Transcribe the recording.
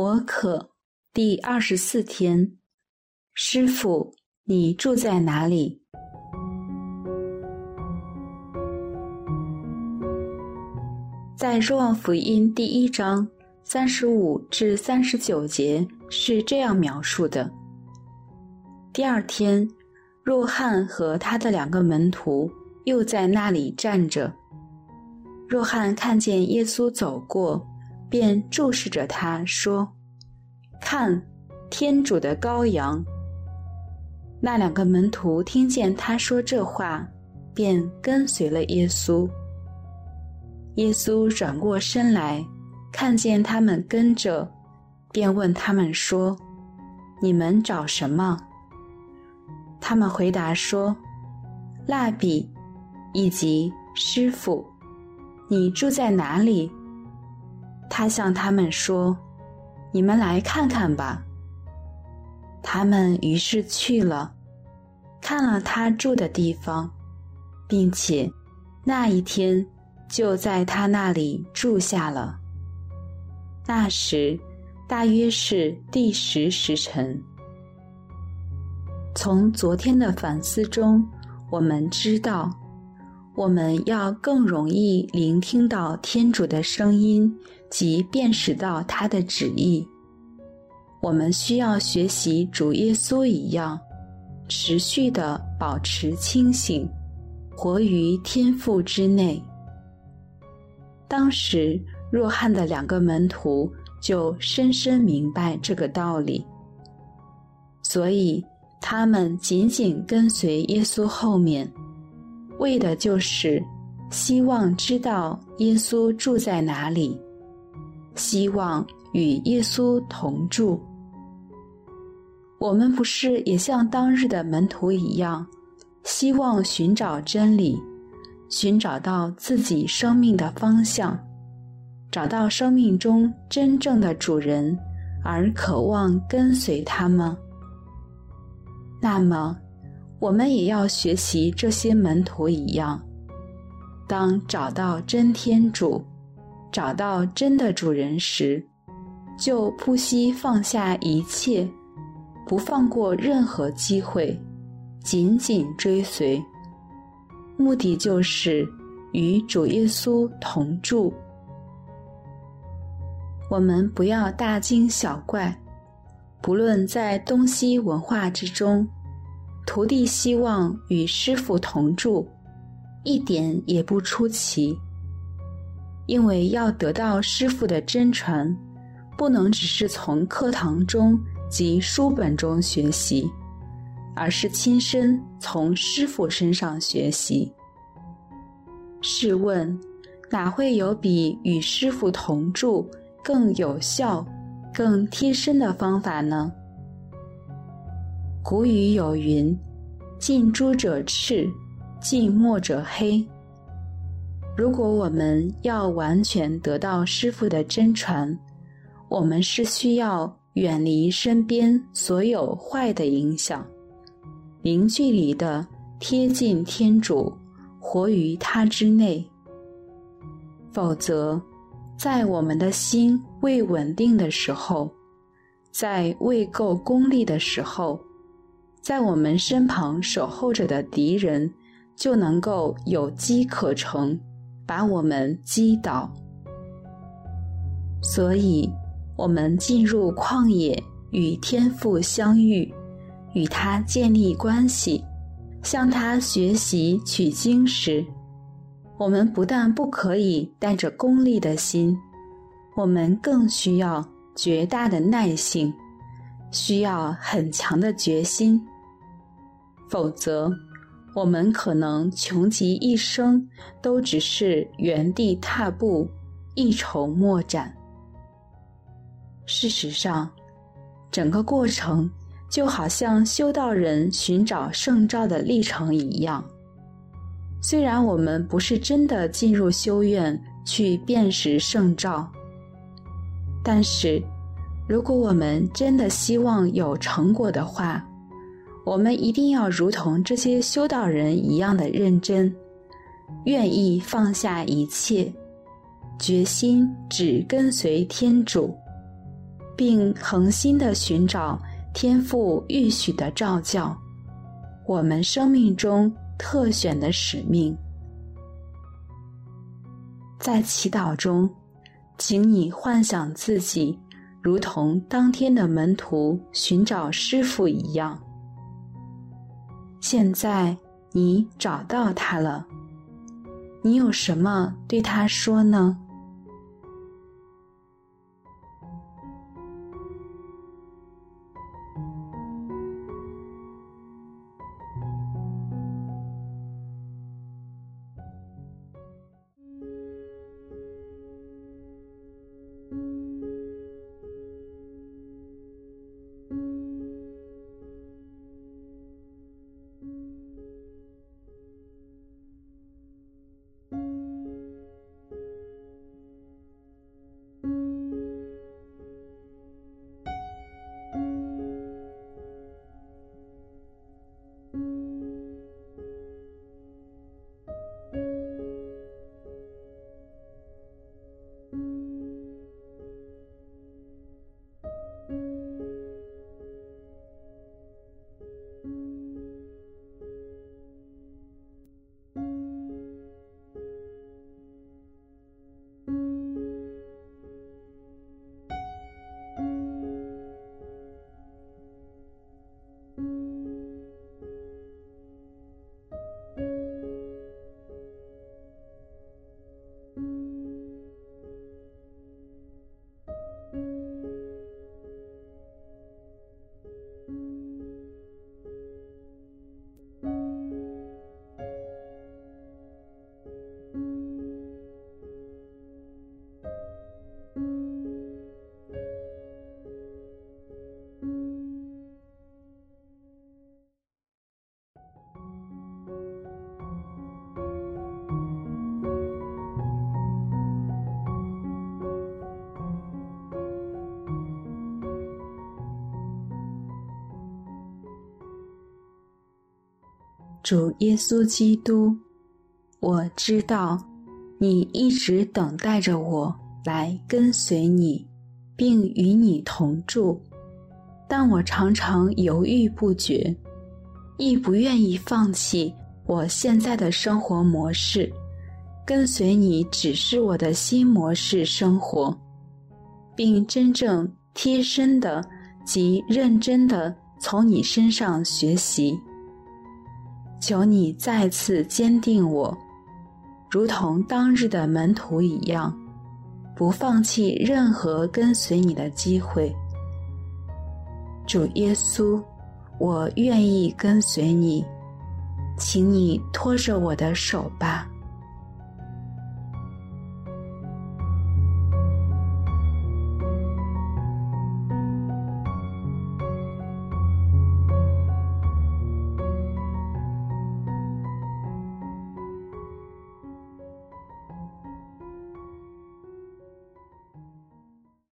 我渴。第二十四天，师傅，你住在哪里？在《若望福音》第一章三十五至三十九节是这样描述的：第二天，若翰和他的两个门徒又在那里站着。若翰看见耶稣走过，便注视着他说。看，天主的羔羊。那两个门徒听见他说这话，便跟随了耶稣。耶稣转过身来，看见他们跟着，便问他们说：“你们找什么？”他们回答说：“蜡笔，以及师傅，你住在哪里？”他向他们说。你们来看看吧。他们于是去了，看了他住的地方，并且那一天就在他那里住下了。那时大约是第十时辰。从昨天的反思中，我们知道，我们要更容易聆听到天主的声音。即辨识到他的旨意，我们需要学习主耶稣一样，持续的保持清醒，活于天赋之内。当时若翰的两个门徒就深深明白这个道理，所以他们紧紧跟随耶稣后面，为的就是希望知道耶稣住在哪里。希望与耶稣同住。我们不是也像当日的门徒一样，希望寻找真理，寻找到自己生命的方向，找到生命中真正的主人，而渴望跟随他吗？那么，我们也要学习这些门徒一样，当找到真天主。找到真的主人时，就不惜放下一切，不放过任何机会，紧紧追随。目的就是与主耶稣同住。我们不要大惊小怪，不论在东西文化之中，徒弟希望与师傅同住，一点也不出奇。因为要得到师傅的真传，不能只是从课堂中及书本中学习，而是亲身从师傅身上学习。试问，哪会有比与师傅同住更有效、更贴身的方法呢？古语有云：“近朱者赤，近墨者黑。”如果我们要完全得到师傅的真传，我们是需要远离身边所有坏的影响，零距离的贴近天主，活于他之内。否则，在我们的心未稳定的时候，在未够功利的时候，在我们身旁守候着的敌人就能够有机可乘。把我们击倒，所以，我们进入旷野与天父相遇，与他建立关系，向他学习取经时，我们不但不可以带着功利的心，我们更需要绝大的耐性，需要很强的决心，否则。我们可能穷极一生，都只是原地踏步，一筹莫展。事实上，整个过程就好像修道人寻找圣召的历程一样。虽然我们不是真的进入修院去辨识圣召，但是，如果我们真的希望有成果的话，我们一定要如同这些修道人一样的认真，愿意放下一切，决心只跟随天主，并恒心的寻找天赋预许的召教，我们生命中特选的使命。在祈祷中，请你幻想自己如同当天的门徒寻找师傅一样。现在你找到他了，你有什么对他说呢？主耶稣基督，我知道你一直等待着我来跟随你，并与你同住，但我常常犹豫不决，亦不愿意放弃我现在的生活模式，跟随你只是我的新模式生活，并真正贴身的及认真的从你身上学习。求你再次坚定我，如同当日的门徒一样，不放弃任何跟随你的机会。主耶稣，我愿意跟随你，请你拖着我的手吧。